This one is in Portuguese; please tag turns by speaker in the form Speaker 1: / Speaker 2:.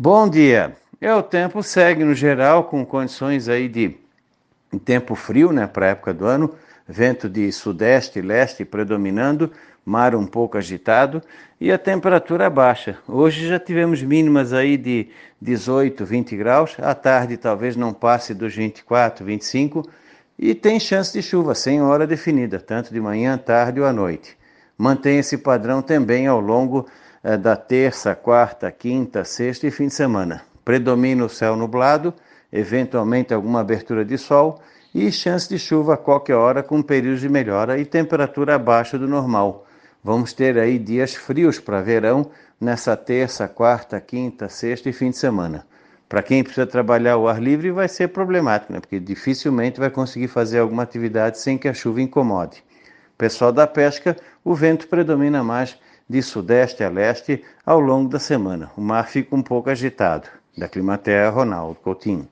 Speaker 1: Bom dia. É, o tempo segue no geral com condições aí de tempo frio, né, para a época do ano, vento de sudeste e leste predominando, mar um pouco agitado e a temperatura baixa. Hoje já tivemos mínimas aí de 18, 20 graus, à tarde talvez não passe dos 24, 25 e tem chance de chuva sem hora definida, tanto de manhã, tarde ou à noite. Mantém esse padrão também ao longo da terça, quarta, quinta, sexta e fim de semana. Predomina o céu nublado, eventualmente alguma abertura de sol e chance de chuva a qualquer hora com períodos de melhora e temperatura abaixo do normal. Vamos ter aí dias frios para verão nessa terça, quarta, quinta, sexta e fim de semana. Para quem precisa trabalhar ao ar livre vai ser problemático, né? porque dificilmente vai conseguir fazer alguma atividade sem que a chuva incomode. Pessoal da pesca, o vento predomina mais de sudeste a leste ao longo da semana. O mar fica um pouco agitado. Da Climaterra, Ronaldo Coutinho.